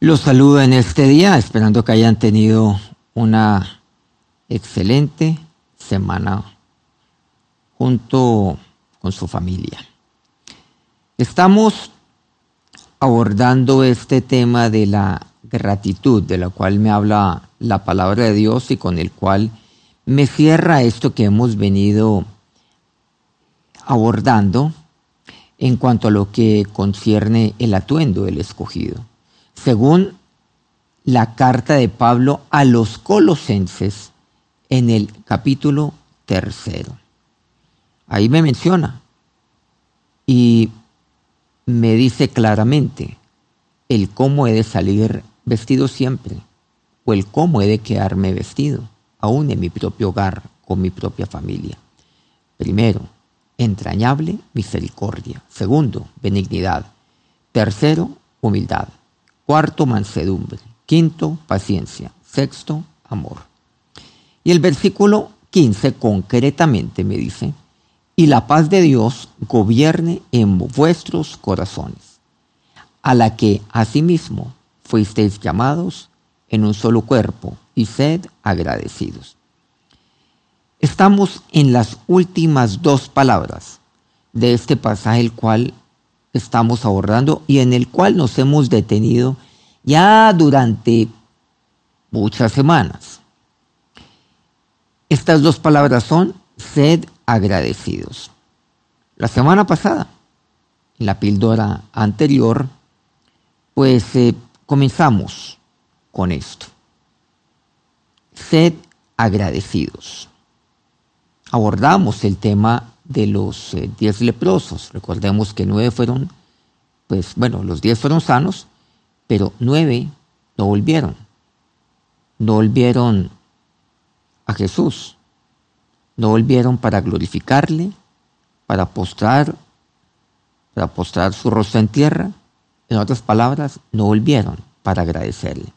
Los saludo en este día, esperando que hayan tenido una excelente semana junto con su familia. Estamos abordando este tema de la gratitud, de la cual me habla la palabra de Dios y con el cual me cierra esto que hemos venido abordando en cuanto a lo que concierne el atuendo del escogido según la carta de Pablo a los colosenses en el capítulo tercero. Ahí me menciona y me dice claramente el cómo he de salir vestido siempre o el cómo he de quedarme vestido, aún en mi propio hogar, con mi propia familia. Primero, entrañable misericordia. Segundo, benignidad. Tercero, humildad. Cuarto, mansedumbre. Quinto, paciencia. Sexto, amor. Y el versículo 15 concretamente me dice, y la paz de Dios gobierne en vuestros corazones, a la que asimismo fuisteis llamados en un solo cuerpo, y sed agradecidos. Estamos en las últimas dos palabras de este pasaje, el cual estamos abordando y en el cual nos hemos detenido ya durante muchas semanas. Estas dos palabras son sed agradecidos. La semana pasada, en la píldora anterior, pues eh, comenzamos con esto. Sed agradecidos. Abordamos el tema de los eh, diez leprosos. Recordemos que nueve fueron, pues bueno, los diez fueron sanos, pero nueve no volvieron. No volvieron a Jesús. No volvieron para glorificarle, para postrar, para postrar su rostro en tierra. En otras palabras, no volvieron para agradecerle.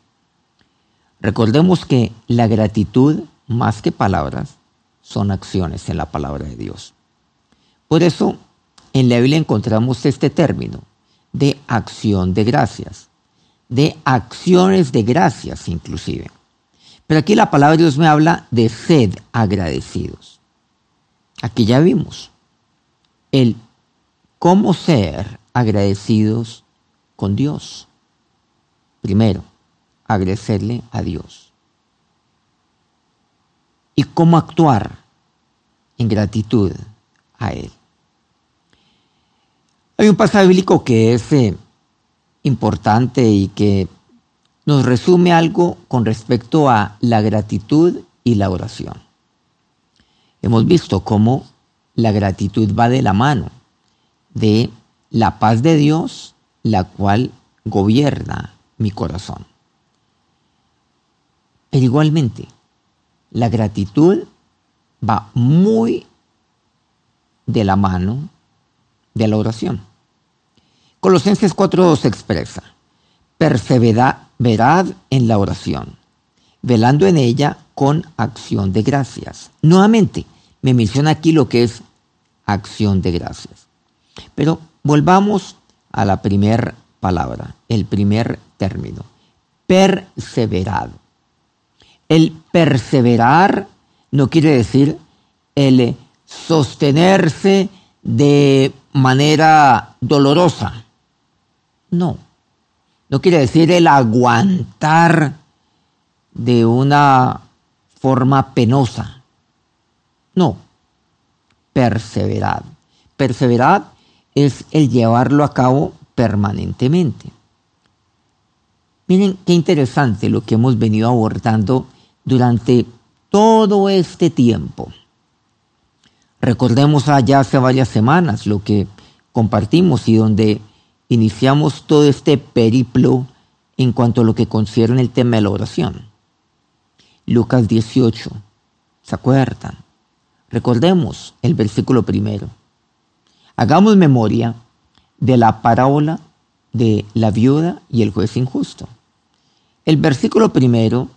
Recordemos que la gratitud, más que palabras, son acciones en la palabra de Dios. Por eso, en la Biblia encontramos este término de acción de gracias, de acciones de gracias inclusive. Pero aquí la palabra de Dios me habla de sed agradecidos. Aquí ya vimos el cómo ser agradecidos con Dios. Primero, agradecerle a Dios. Y cómo actuar en gratitud a Él. Hay un pasaje bíblico que es eh, importante y que nos resume algo con respecto a la gratitud y la oración. Hemos visto cómo la gratitud va de la mano de la paz de Dios, la cual gobierna mi corazón. Pero igualmente, la gratitud va muy de la mano de la oración. Colosenses 4.2 expresa, perseverad en la oración, velando en ella con acción de gracias. Nuevamente, me menciona aquí lo que es acción de gracias. Pero volvamos a la primera palabra, el primer término, perseverad. El perseverar no quiere decir el sostenerse de manera dolorosa. No. No quiere decir el aguantar de una forma penosa. No. Perseverar. Perseverar es el llevarlo a cabo permanentemente. Miren qué interesante lo que hemos venido abordando durante todo este tiempo. Recordemos allá hace varias semanas lo que compartimos y donde iniciamos todo este periplo en cuanto a lo que concierne el tema de la oración. Lucas 18, ¿se acuerdan? Recordemos el versículo primero. Hagamos memoria de la parábola de la viuda y el juez injusto. El versículo primero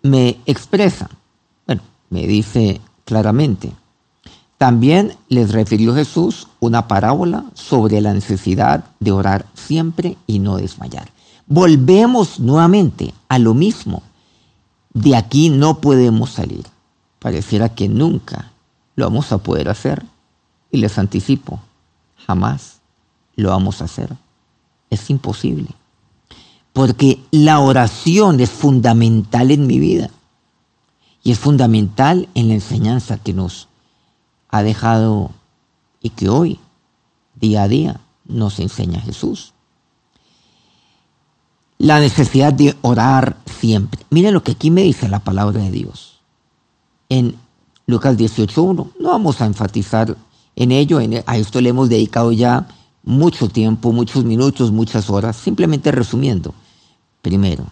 me expresa, bueno, me dice claramente, también les refirió Jesús una parábola sobre la necesidad de orar siempre y no desmayar. volvemos nuevamente a lo mismo. De aquí no podemos salir. Pareciera que nunca lo vamos a poder hacer. Y les anticipo, jamás lo vamos a hacer. Es imposible. Porque la oración es fundamental en mi vida. Y es fundamental en la enseñanza que nos ha dejado y que hoy, día a día, nos enseña Jesús. La necesidad de orar siempre. Miren lo que aquí me dice la palabra de Dios. En Lucas 18.1, no vamos a enfatizar en ello, a esto le hemos dedicado ya mucho tiempo, muchos minutos, muchas horas, simplemente resumiendo. Primero,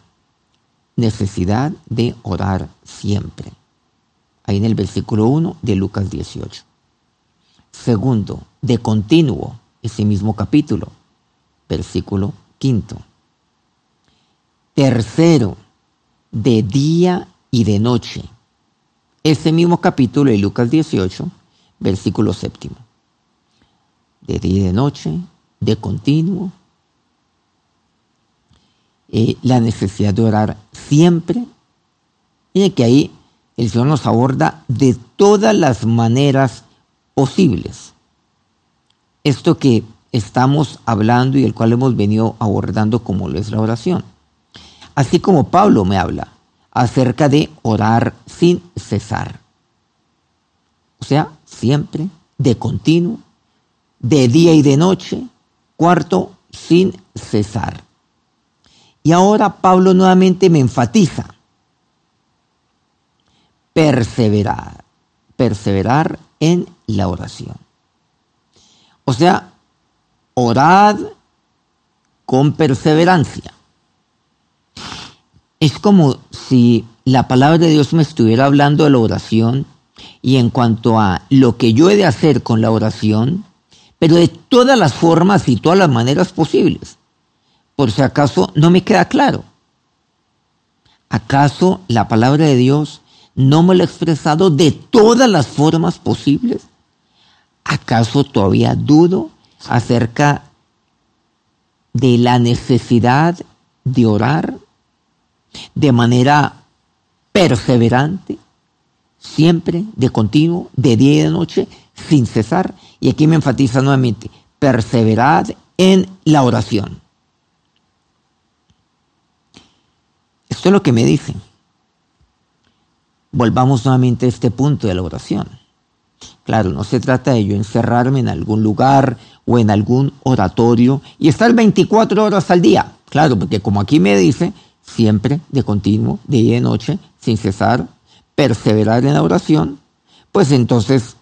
necesidad de orar siempre. Ahí en el versículo 1 de Lucas 18. Segundo, de continuo, ese mismo capítulo, versículo quinto. Tercero, de día y de noche. Ese mismo capítulo de Lucas 18, versículo séptimo. De día y de noche, de continuo. Eh, la necesidad de orar siempre. Y que ahí el Señor nos aborda de todas las maneras posibles. Esto que estamos hablando y el cual hemos venido abordando como lo es la oración. Así como Pablo me habla acerca de orar sin cesar. O sea, siempre, de continuo, de día y de noche. Cuarto, sin cesar. Y ahora Pablo nuevamente me enfatiza. Perseverar. Perseverar en la oración. O sea, orad con perseverancia. Es como si la palabra de Dios me estuviera hablando de la oración y en cuanto a lo que yo he de hacer con la oración, pero de todas las formas y todas las maneras posibles. Por si acaso no me queda claro. ¿Acaso la palabra de Dios no me lo ha expresado de todas las formas posibles? ¿Acaso todavía dudo acerca de la necesidad de orar de manera perseverante, siempre, de continuo, de día y de noche, sin cesar? Y aquí me enfatiza nuevamente, perseverad en la oración. Esto es lo que me dicen. Volvamos nuevamente a este punto de la oración. Claro, no se trata de yo encerrarme en algún lugar o en algún oratorio y estar 24 horas al día. Claro, porque como aquí me dice, siempre de continuo, de día y de noche, sin cesar, perseverar en la oración, pues entonces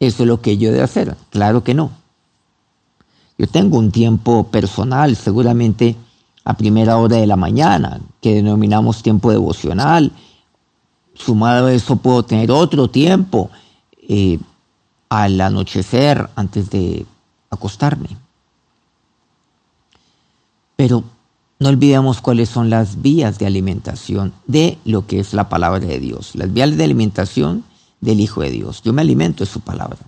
eso es lo que yo he de hacer. Claro que no. Yo tengo un tiempo personal, seguramente a primera hora de la mañana, que denominamos tiempo devocional. Sumado a eso puedo tener otro tiempo eh, al anochecer antes de acostarme. Pero no olvidemos cuáles son las vías de alimentación de lo que es la palabra de Dios, las vías de alimentación del Hijo de Dios. Yo me alimento de su palabra.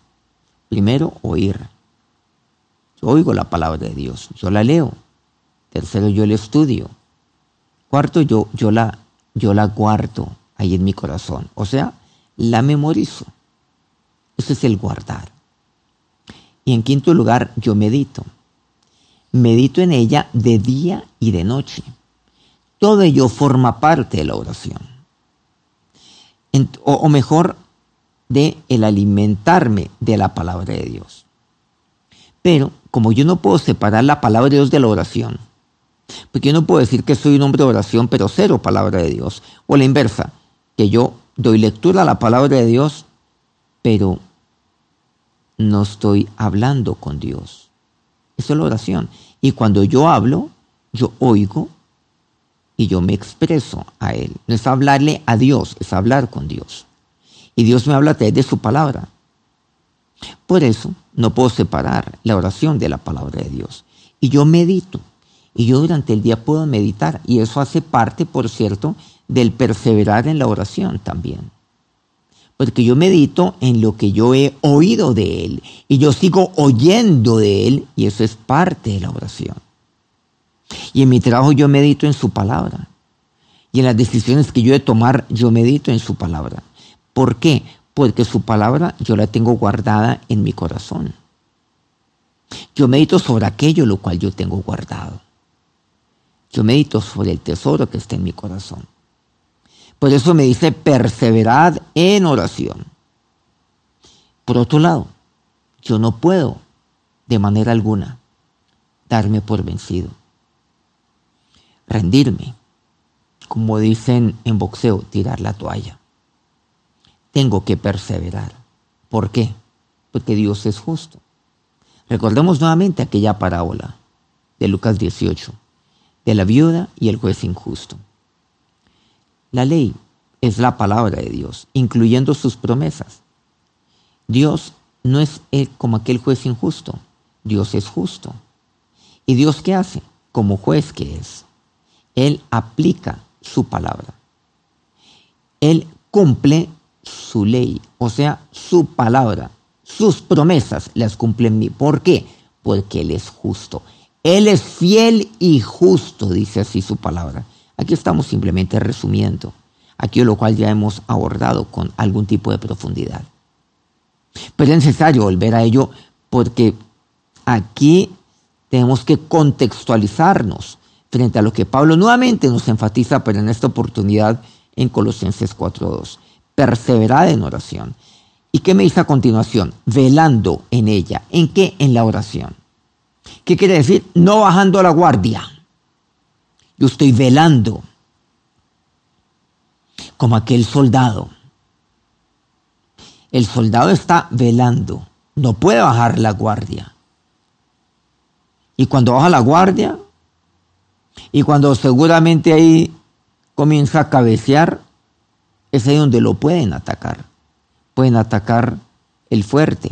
Primero, oír. Yo oigo la palabra de Dios, yo la leo. Tercero, yo la estudio. Cuarto, yo, yo, la, yo la guardo ahí en mi corazón. O sea, la memorizo. Eso es el guardar. Y en quinto lugar, yo medito. Medito en ella de día y de noche. Todo ello forma parte de la oración. o, mejor, de el alimentarme de la palabra de Dios. Pero como yo no puedo separar la palabra de Dios de la oración, porque yo no puedo decir que soy un hombre de oración, pero cero palabra de Dios. O la inversa, que yo doy lectura a la palabra de Dios, pero no estoy hablando con Dios. Eso es la oración. Y cuando yo hablo, yo oigo y yo me expreso a Él. No es hablarle a Dios, es hablar con Dios. Y Dios me habla a través de su palabra. Por eso no puedo separar la oración de la palabra de Dios. Y yo medito. Y yo durante el día puedo meditar. Y eso hace parte, por cierto, del perseverar en la oración también. Porque yo medito en lo que yo he oído de Él. Y yo sigo oyendo de Él. Y eso es parte de la oración. Y en mi trabajo yo medito en su palabra. Y en las decisiones que yo he de tomar, yo medito en su palabra. ¿Por qué? Porque su palabra yo la tengo guardada en mi corazón. Yo medito sobre aquello lo cual yo tengo guardado. Yo medito sobre el tesoro que está en mi corazón. Por eso me dice, perseverad en oración. Por otro lado, yo no puedo de manera alguna darme por vencido. Rendirme. Como dicen en boxeo, tirar la toalla. Tengo que perseverar. ¿Por qué? Porque Dios es justo. Recordemos nuevamente aquella parábola de Lucas 18, de la viuda y el juez injusto. La ley es la palabra de Dios, incluyendo sus promesas. Dios no es como aquel juez injusto, Dios es justo. ¿Y Dios qué hace? Como juez que es. Él aplica su palabra. Él cumple su ley, o sea, su palabra, sus promesas las cumple en mí. ¿Por qué? Porque Él es justo. Él es fiel y justo, dice así su palabra. Aquí estamos simplemente resumiendo, aquí lo cual ya hemos abordado con algún tipo de profundidad. Pero es necesario volver a ello porque aquí tenemos que contextualizarnos frente a lo que Pablo nuevamente nos enfatiza, pero en esta oportunidad en Colosenses 4.2. Perseverad en oración. ¿Y qué me dice a continuación? Velando en ella. ¿En qué? En la oración. ¿Qué quiere decir? No bajando la guardia. Yo estoy velando como aquel soldado. El soldado está velando. No puede bajar la guardia. Y cuando baja la guardia, y cuando seguramente ahí comienza a cabecear, es ahí donde lo pueden atacar. Pueden atacar el fuerte,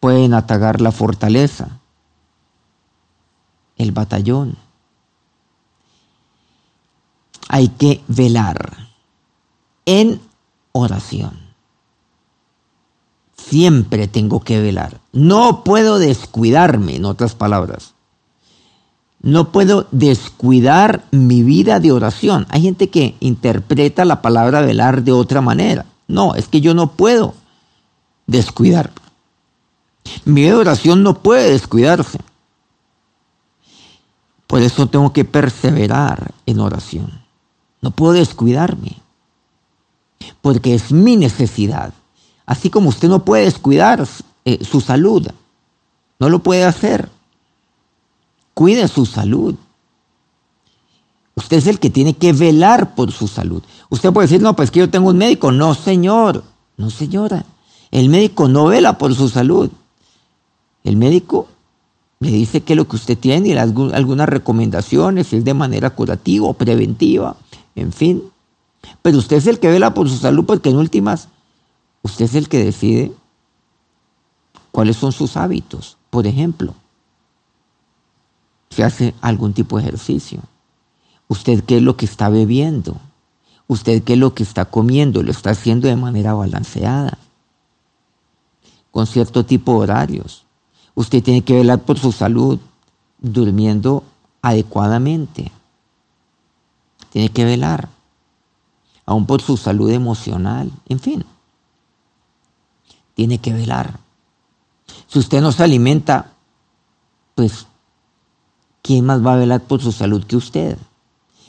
pueden atacar la fortaleza, el batallón. Hay que velar en oración. Siempre tengo que velar. No puedo descuidarme, en otras palabras. No puedo descuidar mi vida de oración. Hay gente que interpreta la palabra velar de otra manera. No, es que yo no puedo descuidar. Mi vida de oración no puede descuidarse. Por eso tengo que perseverar en oración. No puedo descuidarme. Porque es mi necesidad. Así como usted no puede descuidar eh, su salud. No lo puede hacer. Cuide su salud. Usted es el que tiene que velar por su salud. Usted puede decir, no, pues que yo tengo un médico. No, señor. No, señora. El médico no vela por su salud. El médico le dice qué es lo que usted tiene y algunas recomendaciones, si es de manera curativa o preventiva, en fin. Pero usted es el que vela por su salud porque en últimas, usted es el que decide cuáles son sus hábitos. Por ejemplo, si hace algún tipo de ejercicio. Usted qué es lo que está bebiendo. Usted qué es lo que está comiendo. Lo está haciendo de manera balanceada. Con cierto tipo de horarios. Usted tiene que velar por su salud durmiendo adecuadamente. Tiene que velar. Aún por su salud emocional. En fin. Tiene que velar. Si usted no se alimenta, pues, ¿quién más va a velar por su salud que usted?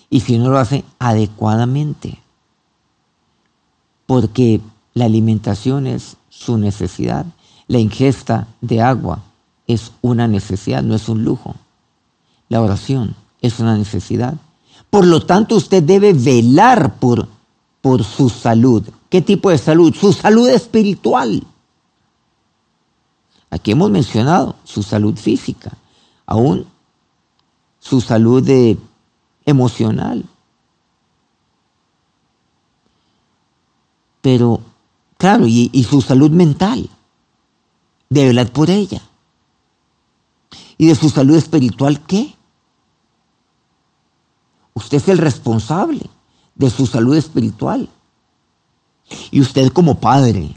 Y si no lo hace adecuadamente. Porque la alimentación es su necesidad. La ingesta de agua es una necesidad, no es un lujo. La oración es una necesidad. Por lo tanto, usted debe velar por, por su salud. ¿Qué tipo de salud? Su salud espiritual. Aquí hemos mencionado su salud física, aún su salud emocional. Pero, claro, y, y su salud mental. De velar por ella. ¿Y de su salud espiritual qué? Usted es el responsable de su salud espiritual. Y usted como padre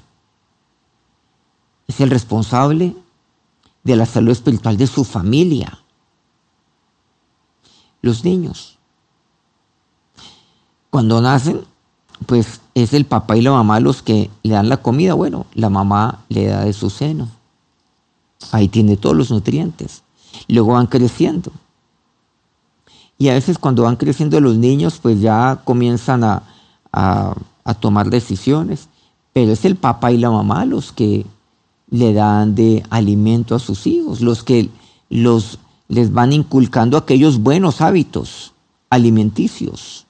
es el responsable de la salud espiritual de su familia. los niños. Cuando nacen, pues es el papá y la mamá los que le dan la comida. Bueno, la mamá le da de su seno. Ahí tiene todos los nutrientes. Luego van creciendo. Y a veces cuando van creciendo los niños, pues ya comienzan a, a tomar decisiones. Pero es el papá y la mamá los que le dan de alimento a sus hijos, los que los, les van inculcando aquellos buenos hábitos alimenticios.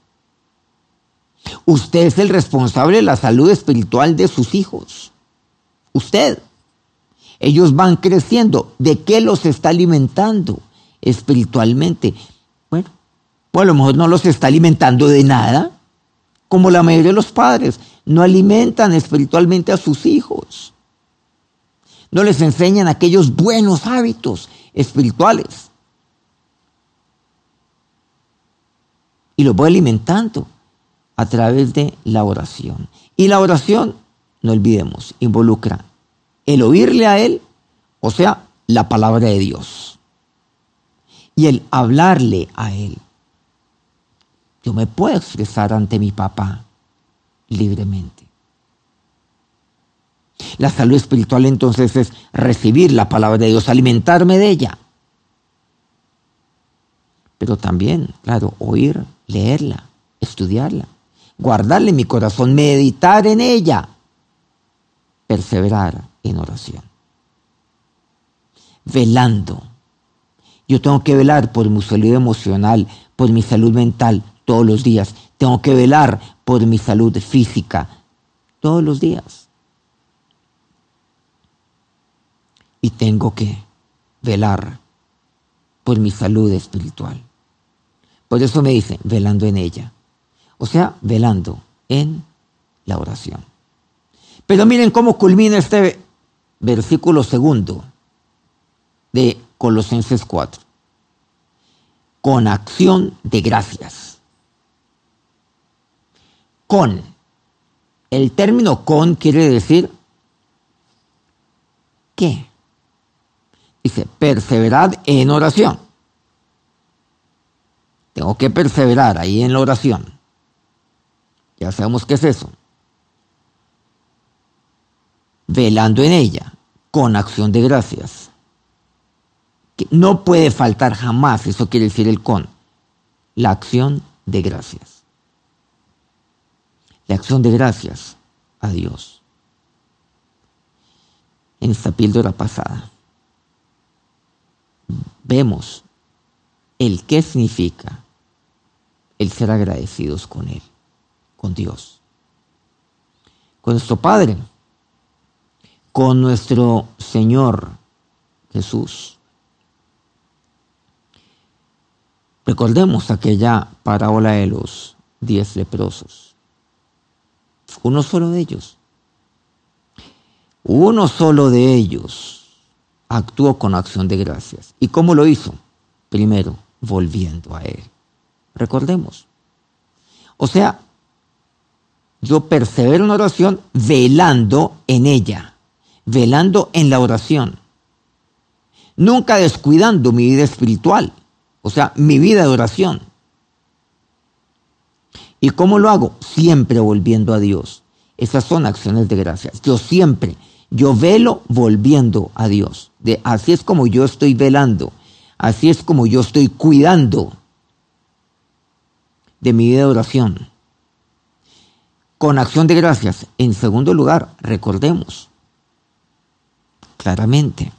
Usted es el responsable de la salud espiritual de sus hijos. Usted. Ellos van creciendo. ¿De qué los está alimentando espiritualmente? Bueno, pues a lo mejor no los está alimentando de nada, como la mayoría de los padres. No alimentan espiritualmente a sus hijos. No les enseñan aquellos buenos hábitos espirituales. Y los voy alimentando a través de la oración. Y la oración, no olvidemos, involucra el oírle a Él, o sea, la palabra de Dios. Y el hablarle a Él. Yo me puedo expresar ante mi papá libremente. La salud espiritual entonces es recibir la palabra de Dios, alimentarme de ella. Pero también, claro, oír, leerla, estudiarla, guardarla en mi corazón, meditar en ella, perseverar en oración. Velando. Yo tengo que velar por mi salud emocional, por mi salud mental todos los días. Tengo que velar por mi salud física todos los días. y tengo que velar por mi salud espiritual. Por eso me dice, velando en ella. O sea, velando en la oración. Pero miren cómo culmina este versículo segundo de Colosenses 4. Con acción de gracias. Con. El término con quiere decir ¿qué? Dice, perseverad en oración. Tengo que perseverar ahí en la oración. Ya sabemos qué es eso. Velando en ella, con acción de gracias. no puede faltar jamás, eso quiere decir el con, la acción de gracias. La acción de gracias a Dios. En esta píldora pasada vemos el qué significa el ser agradecidos con Él, con Dios, con nuestro Padre, con nuestro Señor Jesús. Recordemos aquella parábola de los diez leprosos. Uno solo de ellos. Uno solo de ellos actuó con acción de gracias. ¿Y cómo lo hizo? Primero, volviendo a Él. Recordemos. O sea, yo persevero en oración velando en ella, velando en la oración. Nunca descuidando mi vida espiritual, o sea, mi vida de oración. ¿Y cómo lo hago? Siempre volviendo a Dios. Esas son acciones de gracias. Yo siempre yo velo volviendo a Dios. De, así es como yo estoy velando. Así es como yo estoy cuidando de mi vida de oración. Con acción de gracias. En segundo lugar, recordemos claramente,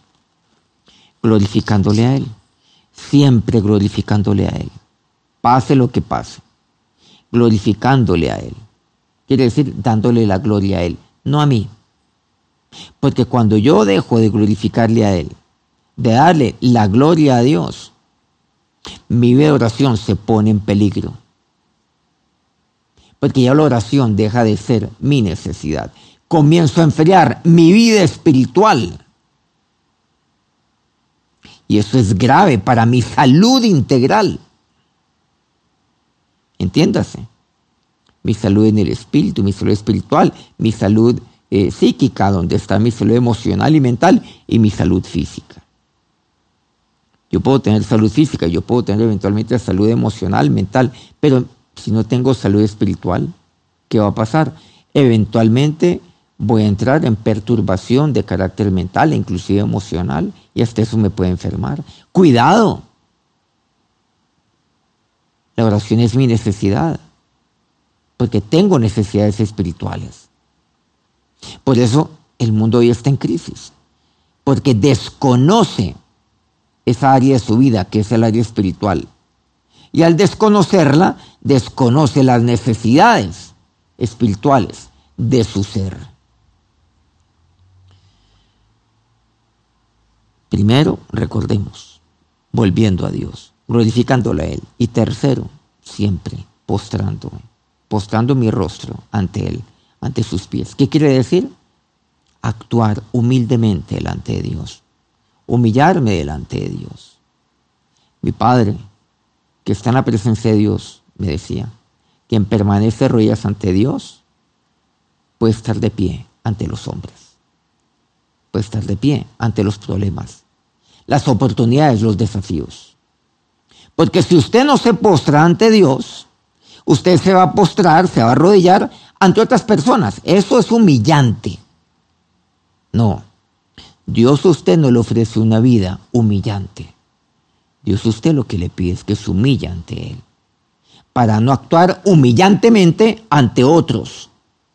glorificándole a Él. Siempre glorificándole a Él. Pase lo que pase. Glorificándole a Él. Quiere decir dándole la gloria a Él, no a mí. Porque cuando yo dejo de glorificarle a Él, de darle la gloria a Dios, mi vida de oración se pone en peligro. Porque ya la oración deja de ser mi necesidad. Comienzo a enfriar mi vida espiritual. Y eso es grave para mi salud integral. Entiéndase. Mi salud en el espíritu, mi salud espiritual, mi salud eh, psíquica, donde está mi salud emocional y mental y mi salud física. Yo puedo tener salud física, yo puedo tener eventualmente salud emocional, mental, pero si no tengo salud espiritual, ¿qué va a pasar? Eventualmente voy a entrar en perturbación de carácter mental e inclusive emocional y hasta eso me puede enfermar. Cuidado. La oración es mi necesidad, porque tengo necesidades espirituales. Por eso el mundo hoy está en crisis, porque desconoce esa área de su vida, que es el área espiritual. Y al desconocerla, desconoce las necesidades espirituales de su ser. Primero, recordemos, volviendo a Dios, glorificándole a Él. Y tercero, siempre postrándome, postrando mi rostro ante Él, ante sus pies. ¿Qué quiere decir? Actuar humildemente delante de Dios, humillarme delante de Dios. Mi Padre, que está en la presencia de Dios, me decía, quien permanece rodillas ante Dios, puede estar de pie ante los hombres, puede estar de pie ante los problemas, las oportunidades, los desafíos. Porque si usted no se postra ante Dios, usted se va a postrar, se va a arrodillar ante otras personas. Eso es humillante. No, Dios a usted no le ofrece una vida humillante. Dios a usted lo que le pide es que se humille ante Él, para no actuar humillantemente ante otros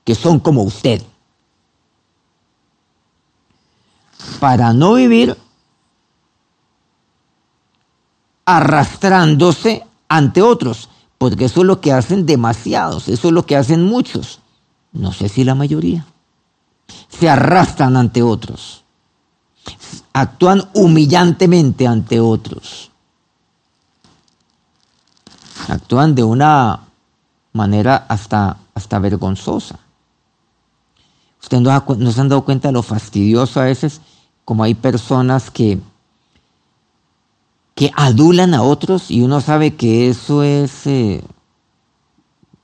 que son como usted. Para no vivir arrastrándose ante otros, porque eso es lo que hacen demasiados, eso es lo que hacen muchos, no sé si la mayoría. Se arrastran ante otros, actúan humillantemente ante otros, actúan de una manera hasta, hasta vergonzosa. Ustedes no se han dado cuenta de lo fastidioso a veces, como hay personas que que adulan a otros y uno sabe que eso es eh,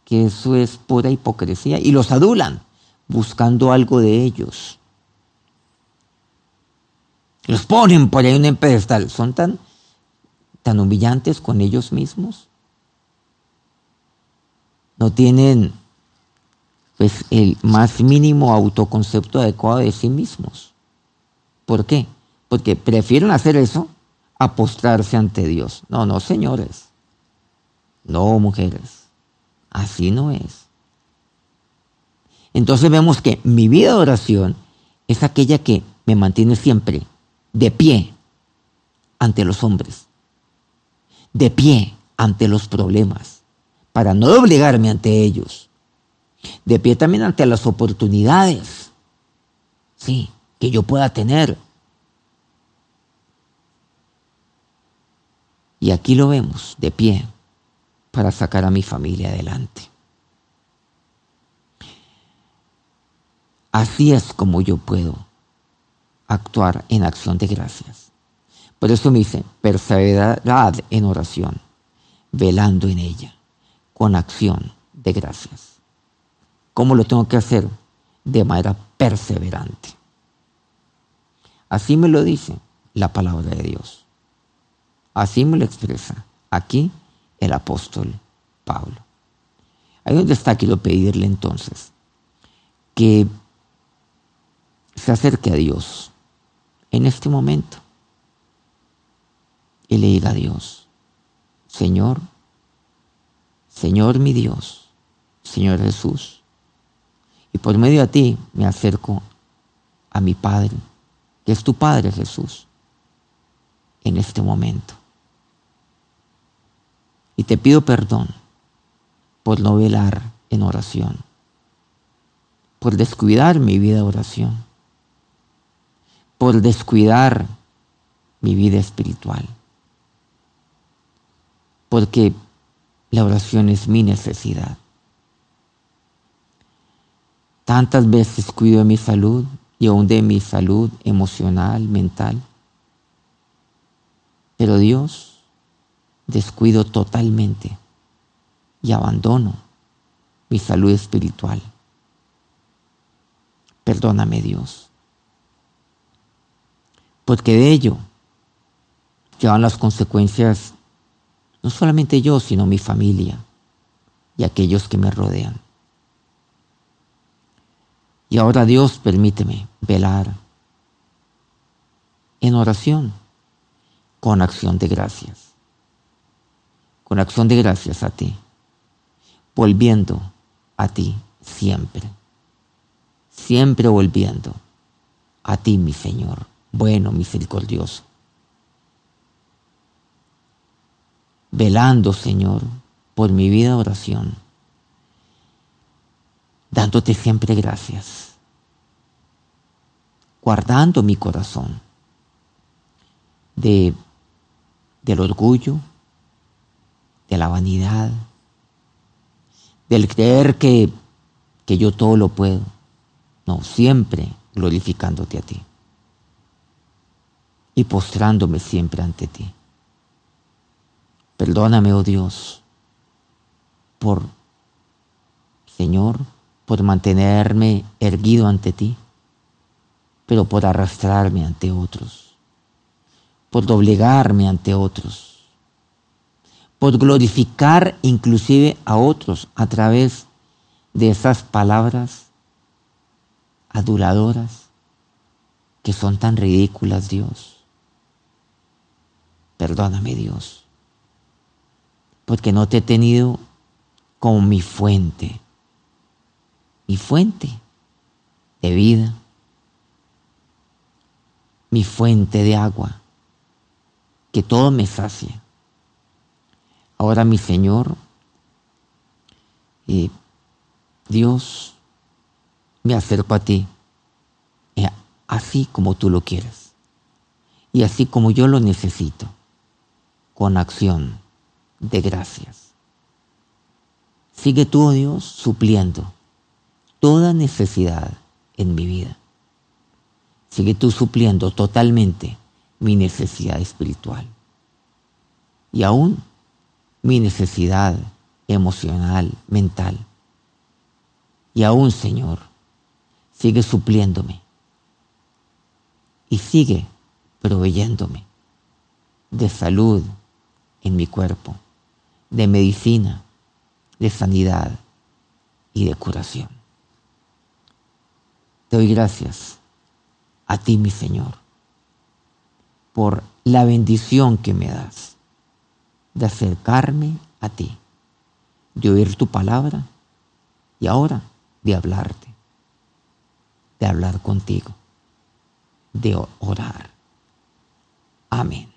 que eso es pura hipocresía y los adulan buscando algo de ellos. Los ponen por ahí en un pedestal. Son tan, tan humillantes con ellos mismos. No tienen pues, el más mínimo autoconcepto adecuado de sí mismos. ¿Por qué? Porque prefieren hacer eso a postrarse ante Dios. No, no, señores. No, mujeres. Así no es. Entonces vemos que mi vida de oración es aquella que me mantiene siempre de pie ante los hombres, de pie ante los problemas, para no doblegarme ante ellos, de pie también ante las oportunidades, sí, que yo pueda tener Y aquí lo vemos de pie para sacar a mi familia adelante. Así es como yo puedo actuar en acción de gracias. Por eso me dice, perseverad en oración, velando en ella, con acción de gracias. ¿Cómo lo tengo que hacer? De manera perseverante. Así me lo dice la palabra de Dios. Así me lo expresa aquí el apóstol Pablo. Ahí donde está, quiero pedirle entonces que se acerque a Dios en este momento y le diga a Dios, Señor, Señor mi Dios, Señor Jesús, y por medio de ti me acerco a mi Padre, que es tu Padre Jesús, en este momento. Y te pido perdón por no velar en oración, por descuidar mi vida de oración, por descuidar mi vida espiritual, porque la oración es mi necesidad. Tantas veces cuido de mi salud y aún de mi salud emocional, mental. Pero Dios descuido totalmente y abandono mi salud espiritual. Perdóname Dios, porque de ello llevan las consecuencias no solamente yo, sino mi familia y aquellos que me rodean. Y ahora Dios permíteme velar en oración con acción de gracias. Con acción de gracias a ti. Volviendo a ti siempre. Siempre volviendo a ti, mi Señor, bueno, misericordioso. Velando, Señor, por mi vida de oración. Dándote siempre gracias. Guardando mi corazón de, del orgullo, de la vanidad, del creer que, que yo todo lo puedo. No, siempre glorificándote a ti y postrándome siempre ante ti. Perdóname, oh Dios, por, Señor, por mantenerme erguido ante ti, pero por arrastrarme ante otros por doblegarme ante otros, por glorificar inclusive a otros a través de esas palabras aduladoras que son tan ridículas, Dios. Perdóname, Dios, porque no te he tenido como mi fuente, mi fuente de vida, mi fuente de agua que todo me sacie. Ahora mi Señor, y Dios, me acerco a ti, eh, así como tú lo quieres, y así como yo lo necesito, con acción de gracias. Sigue tú, oh Dios, supliendo toda necesidad en mi vida. Sigue tú supliendo totalmente mi necesidad espiritual y aún mi necesidad emocional, mental. Y aún, Señor, sigue supliéndome y sigue proveyéndome de salud en mi cuerpo, de medicina, de sanidad y de curación. Te doy gracias a ti, mi Señor por la bendición que me das de acercarme a ti, de oír tu palabra y ahora de hablarte, de hablar contigo, de orar. Amén.